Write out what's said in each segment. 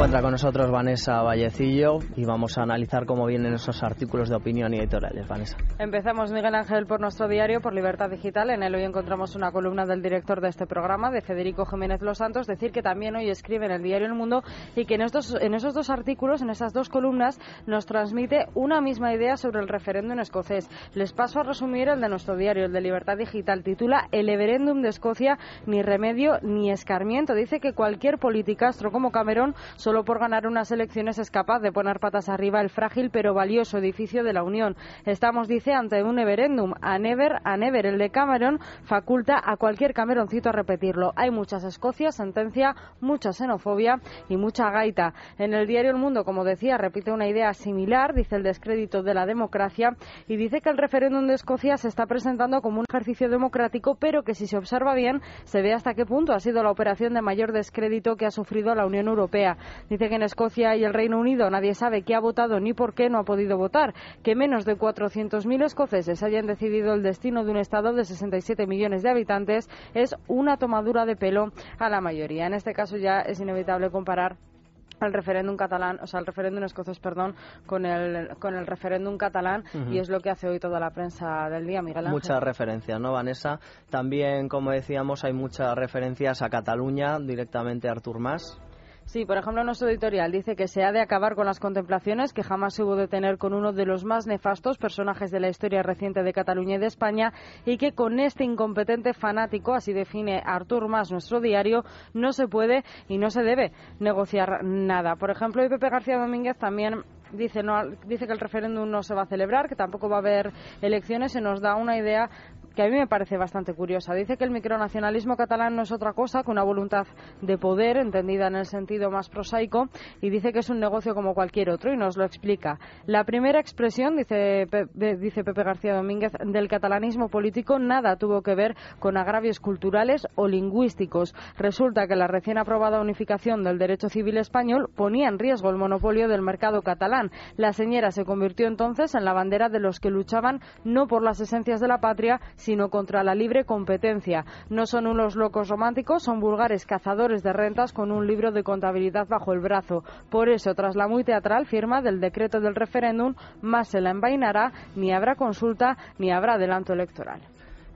Encuentra con nosotros Vanessa Vallecillo y vamos a analizar cómo vienen esos artículos de opinión y editoriales. Vanessa. Empezamos, Miguel Ángel, por nuestro diario, por Libertad Digital. En él hoy encontramos una columna del director de este programa, de Federico Jiménez Los Santos, decir que también hoy escribe en el diario El Mundo y que en, estos, en esos dos artículos, en esas dos columnas, nos transmite una misma idea sobre el referéndum escocés. Les paso a resumir el de nuestro diario, el de Libertad Digital. Titula El referéndum de Escocia, ni remedio ni escarmiento. Dice que cualquier politicastro como Cameron solo por ganar unas elecciones es capaz de poner patas arriba el frágil pero valioso edificio de la Unión. Estamos, dice, ante un everendum. A never, a never. El de Cameron faculta a cualquier Cameroncito a repetirlo. Hay muchas Escocias, sentencia, mucha xenofobia y mucha gaita. En el diario El Mundo, como decía, repite una idea similar, dice el descrédito de la democracia, y dice que el referéndum de Escocia se está presentando como un ejercicio democrático, pero que si se observa bien, se ve hasta qué punto ha sido la operación de mayor descrédito que ha sufrido la Unión Europea. Dice que en Escocia y el Reino Unido nadie sabe qué ha votado ni por qué no ha podido votar, que menos de 400.000 escoceses hayan decidido el destino de un Estado de 67 millones de habitantes es una tomadura de pelo a la mayoría. En este caso ya es inevitable comparar el referéndum catalán, o sea, el referéndum escocés, perdón, con el, con el referéndum catalán y es lo que hace hoy toda la prensa del día, Miguel Ángel. Muchas referencias, ¿no, Vanessa? También, como decíamos, hay muchas referencias a Cataluña, directamente a Artur Mas. Sí, por ejemplo, nuestro editorial dice que se ha de acabar con las contemplaciones que jamás se hubo de tener con uno de los más nefastos personajes de la historia reciente de Cataluña y de España y que con este incompetente fanático, así define Artur Mas nuestro diario, no se puede y no se debe negociar nada. Por ejemplo, Pepe García Domínguez también dice no dice que el referéndum no se va a celebrar, que tampoco va a haber elecciones, se nos da una idea a mí me parece bastante curiosa. Dice que el micronacionalismo catalán no es otra cosa que una voluntad de poder, entendida en el sentido más prosaico, y dice que es un negocio como cualquier otro, y nos lo explica. La primera expresión, dice, dice Pepe García Domínguez, del catalanismo político nada tuvo que ver con agravios culturales o lingüísticos. Resulta que la recién aprobada unificación del derecho civil español ponía en riesgo el monopolio del mercado catalán. La señora se convirtió entonces en la bandera de los que luchaban no por las esencias de la patria, sino contra la libre competencia. No son unos locos románticos, son vulgares cazadores de rentas con un libro de contabilidad bajo el brazo. Por eso, tras la muy teatral firma del decreto del referéndum, más se la envainará, ni habrá consulta, ni habrá adelanto electoral.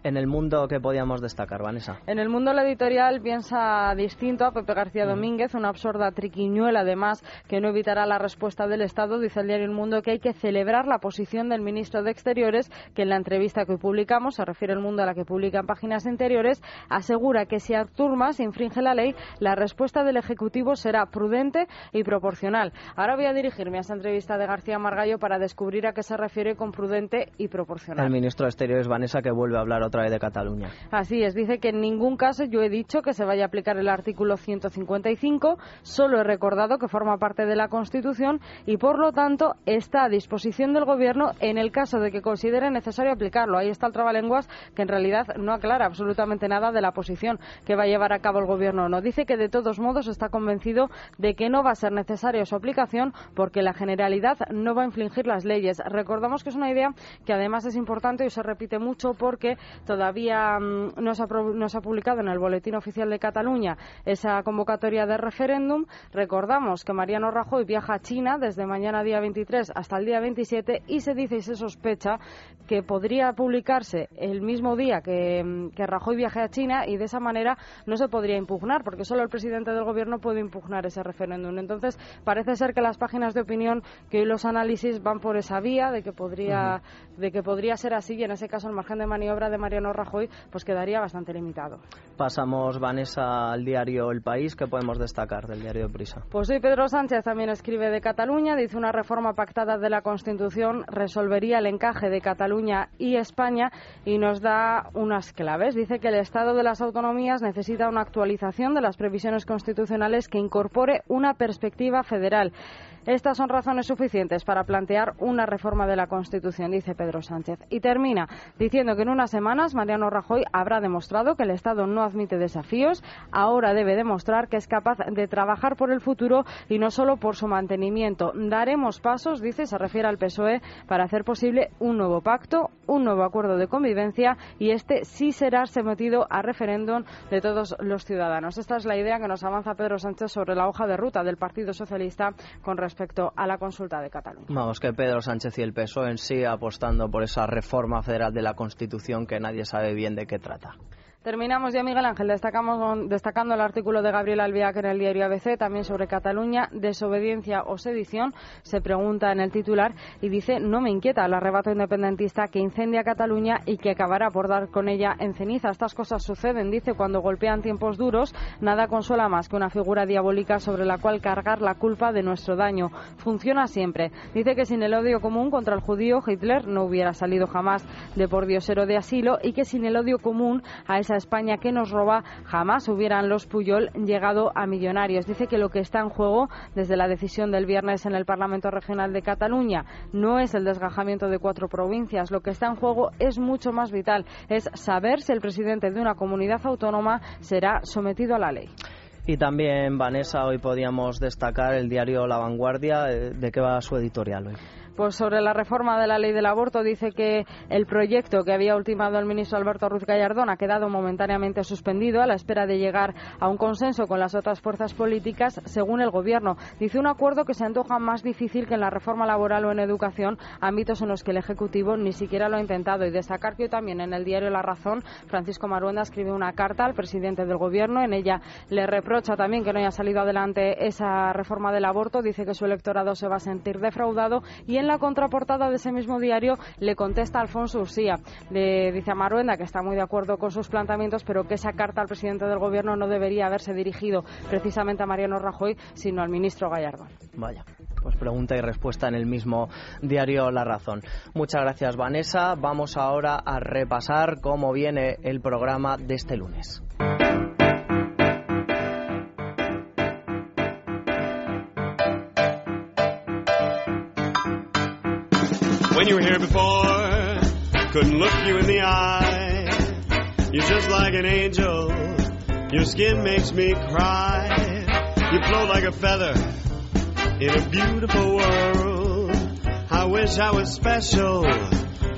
En el mundo, ¿qué podíamos destacar, Vanessa? En el mundo, la editorial piensa distinto a Pepe García Domínguez, una absurda triquiñuela, además, que no evitará la respuesta del Estado. Dice el diario El Mundo que hay que celebrar la posición del ministro de Exteriores, que en la entrevista que publicamos, se refiere el mundo a la que publica en páginas interiores, asegura que si Artur Mas infringe la ley, la respuesta del Ejecutivo será prudente y proporcional. Ahora voy a dirigirme a esa entrevista de García Margallo para descubrir a qué se refiere con prudente y proporcional. El ministro de Exteriores, Vanessa, que vuelve a hablar de Cataluña. Así es, dice que en ningún caso yo he dicho que se vaya a aplicar el artículo 155, solo he recordado que forma parte de la Constitución y por lo tanto está a disposición del Gobierno en el caso de que considere necesario aplicarlo. Ahí está el trabalenguas que en realidad no aclara absolutamente nada de la posición que va a llevar a cabo el Gobierno o no. Dice que de todos modos está convencido de que no va a ser necesaria su aplicación porque la Generalidad no va a infligir las leyes. Recordamos que es una idea que además es importante y se repite mucho porque todavía mm, no, se ha, publicado en el Boletín Oficial de Cataluña esa convocatoria de referéndum. Recordamos que Mariano Rajoy viaja a China desde mañana día 23 hasta el día 27 y se dice y se sospecha que podría publicarse el mismo día que, mm, que Rajoy viaje a China y de esa manera no se podría impugnar porque solo el presidente del gobierno puede impugnar ese referéndum. Entonces parece ser que las páginas de opinión que hoy los análisis van por esa vía de que podría, de que podría ser así y en ese caso el margen de maniobra de Mariano Rajoy pues quedaría bastante limitado. Pasamos, Vanessa, al diario El País. ¿Qué podemos destacar del diario Prisa? Pues hoy Pedro Sánchez también escribe de Cataluña. Dice una reforma pactada de la Constitución resolvería el encaje de Cataluña y España y nos da unas claves. Dice que el Estado de las autonomías necesita una actualización de las previsiones constitucionales que incorpore una perspectiva federal. Estas son razones suficientes para plantear una reforma de la Constitución, dice Pedro Sánchez. Y termina diciendo que en una semana semanas, Mariano Rajoy habrá demostrado que el Estado no admite desafíos. Ahora debe demostrar que es capaz de trabajar por el futuro y no solo por su mantenimiento. Daremos pasos, dice, se refiere al PSOE, para hacer posible un nuevo pacto, un nuevo acuerdo de convivencia y este sí será sometido a referéndum de todos los ciudadanos. Esta es la idea que nos avanza Pedro Sánchez sobre la hoja de ruta del Partido Socialista con respecto a la consulta de Cataluña. Vamos, que Pedro Sánchez y el PSOE en sí apostando por esa reforma federal de la Constitución que nadie sabe bien de qué trata. Terminamos ya, Miguel Ángel, destacamos, destacando el artículo de Gabriel Albiac en el diario ABC, también sobre Cataluña, desobediencia o sedición, se pregunta en el titular y dice, no me inquieta el arrebato independentista que incendia Cataluña y que acabará por dar con ella en ceniza. Estas cosas suceden, dice, cuando golpean tiempos duros, nada consuela más que una figura diabólica sobre la cual cargar la culpa de nuestro daño. Funciona siempre. Dice que sin el odio común contra el judío, Hitler no hubiera salido jamás de por diosero de asilo y que sin el odio común a esa España que nos roba, jamás hubieran los Puyol llegado a millonarios. Dice que lo que está en juego desde la decisión del viernes en el Parlamento Regional de Cataluña no es el desgajamiento de cuatro provincias. Lo que está en juego es mucho más vital. Es saber si el presidente de una comunidad autónoma será sometido a la ley. Y también, Vanessa, hoy podíamos destacar el diario La Vanguardia. Eh, ¿De qué va su editorial hoy? Pues sobre la reforma de la ley del aborto dice que el proyecto que había ultimado el ministro Alberto Ruiz Gallardón ha quedado momentáneamente suspendido a la espera de llegar a un consenso con las otras fuerzas políticas, según el Gobierno. Dice un acuerdo que se antoja más difícil que en la reforma laboral o en educación, ámbitos en los que el Ejecutivo ni siquiera lo ha intentado. Y destacar que también en el diario La Razón, Francisco Maruenda escribe una carta al presidente del Gobierno. En ella le reprocha también que no haya salido adelante esa reforma del aborto. Dice que su electorado se va a sentir defraudado y la contraportada de ese mismo diario le contesta Alfonso Ursía. Le dice a Maruenda que está muy de acuerdo con sus planteamientos, pero que esa carta al presidente del gobierno no debería haberse dirigido precisamente a Mariano Rajoy, sino al ministro Gallardo. Vaya, pues pregunta y respuesta en el mismo diario La Razón. Muchas gracias, Vanessa. Vamos ahora a repasar cómo viene el programa de este lunes. When you were here before. Couldn't look you in the eye. You're just like an angel. Your skin makes me cry. You float like a feather in a beautiful world. I wish I was special.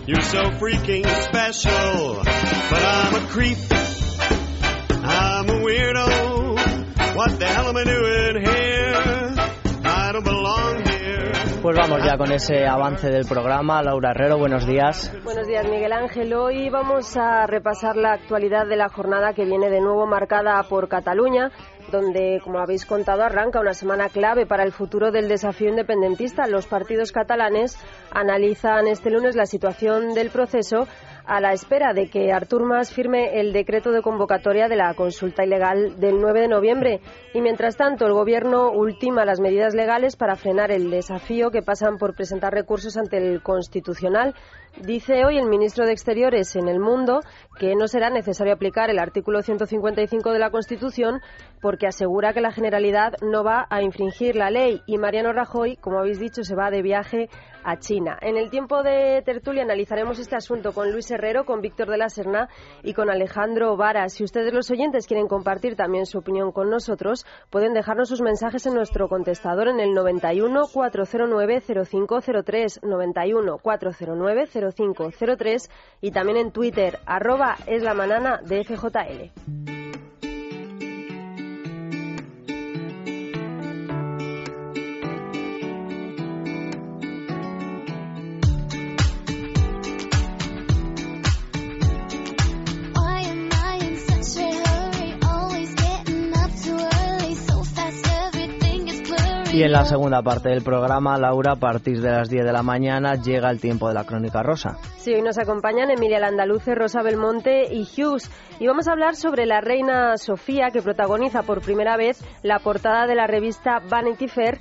You're so freaking special. But I'm a creep. I'm a weirdo. What the hell am I doing here? I don't belong. Pues vamos ya con ese avance del programa. Laura Herrero, buenos días. Buenos días, Miguel Ángel. Hoy vamos a repasar la actualidad de la jornada que viene de nuevo marcada por Cataluña donde, como habéis contado, arranca una semana clave para el futuro del desafío independentista. Los partidos catalanes analizan este lunes la situación del proceso a la espera de que Artur Mas firme el decreto de convocatoria de la consulta ilegal del 9 de noviembre. Y mientras tanto, el Gobierno ultima las medidas legales para frenar el desafío que pasan por presentar recursos ante el Constitucional. Dice hoy el ministro de Exteriores en El Mundo que no será necesario aplicar el artículo 155 de la Constitución porque asegura que la Generalidad no va a infringir la ley y Mariano Rajoy, como habéis dicho, se va de viaje a China. En el tiempo de tertulia analizaremos este asunto con Luis Con Víctor de la Serna y con Alejandro Vara. Si ustedes los oyentes quieren compartir también su opinión con nosotros, pueden dejarnos sus mensajes en nuestro contestador en el 91 409 0503 91 409 0503 y también en Twitter arroba es la manana de FJL. Y en la segunda parte del programa, Laura, a partir de las 10 de la mañana, llega el tiempo de la crónica rosa. Sí, hoy nos acompañan Emilia Landaluce, Rosa Belmonte y Hughes. Y vamos a hablar sobre la reina Sofía, que protagoniza por primera vez la portada de la revista Vanity Fair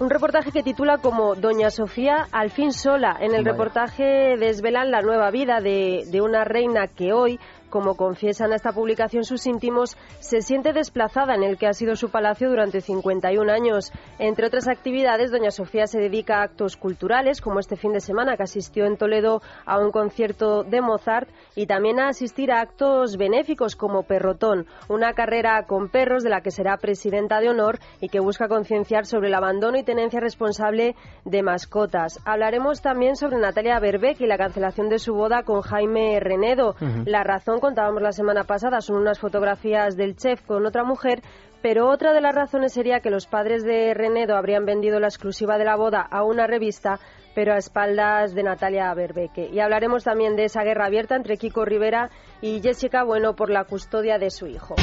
un reportaje que titula como Doña Sofía al fin sola. En el reportaje desvelan la nueva vida de, de, una reina que hoy como confiesan a esta publicación sus íntimos, se siente desplazada en el que ha sido su palacio durante 51 años. Entre otras actividades, doña Sofía se dedica a actos culturales, como este fin de semana que asistió en Toledo a un concierto de Mozart, y también a asistir a actos benéficos como Perrotón, una carrera con perros de la que será presidenta de honor y que busca concienciar sobre el abandono y tenencia responsable de mascotas. Hablaremos también sobre Natalia Berbeck y la cancelación de su boda con Jaime Renedo. La razón, contábamos la semana pasada, son unas fotografías del chef con otra mujer, pero otra de las razones sería que los padres de Renedo habrían vendido la exclusiva de la boda a una revista, pero a espaldas de Natalia Berbeque. Y hablaremos también de esa guerra abierta entre Kiko Rivera y Jessica Bueno por la custodia de su hijo.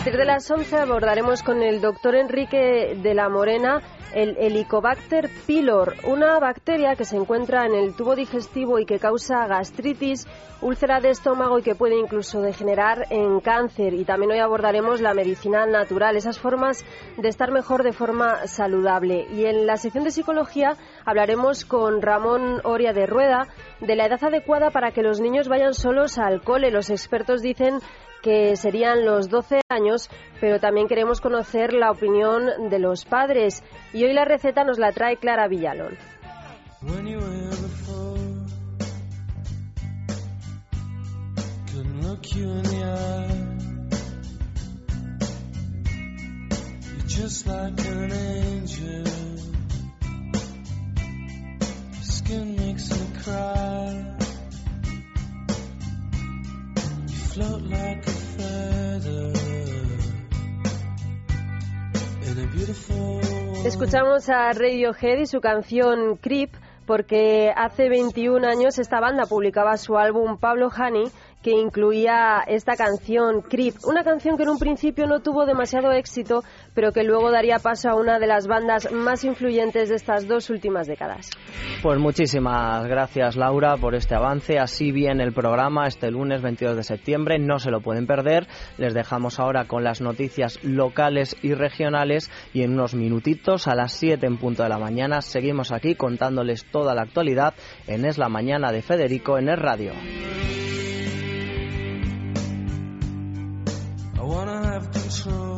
Partir de las 11 abordaremos con el doctor Enrique de la Morena el Helicobacter pylor, una bacteria que se encuentra en el tubo digestivo y que causa gastritis, úlcera de estómago y que puede incluso degenerar en cáncer. Y también hoy abordaremos la medicina natural, esas formas de estar mejor de forma saludable. Y en la sección de psicología hablaremos con Ramón Oria de Rueda de la edad adecuada para que los niños vayan solos al cole. Los expertos dicen que serían los 12 años, pero también queremos conocer la opinión de los padres. Y hoy la receta nos la trae Clara Villalón. Escuchamos a Radiohead y su canción Creep porque hace 21 años esta banda publicaba su álbum Pablo Honey que incluía esta canción Creep, una canción que en un principio no tuvo demasiado éxito, pero que luego daría paso a una de las bandas más influyentes de estas dos últimas décadas. Pues muchísimas gracias Laura por este avance. Así viene el programa este lunes 22 de septiembre, no se lo pueden perder. Les dejamos ahora con las noticias locales y regionales y en unos minutitos a las 7 en punto de la mañana seguimos aquí contándoles toda la actualidad en Es la Mañana de Federico en el radio. soul.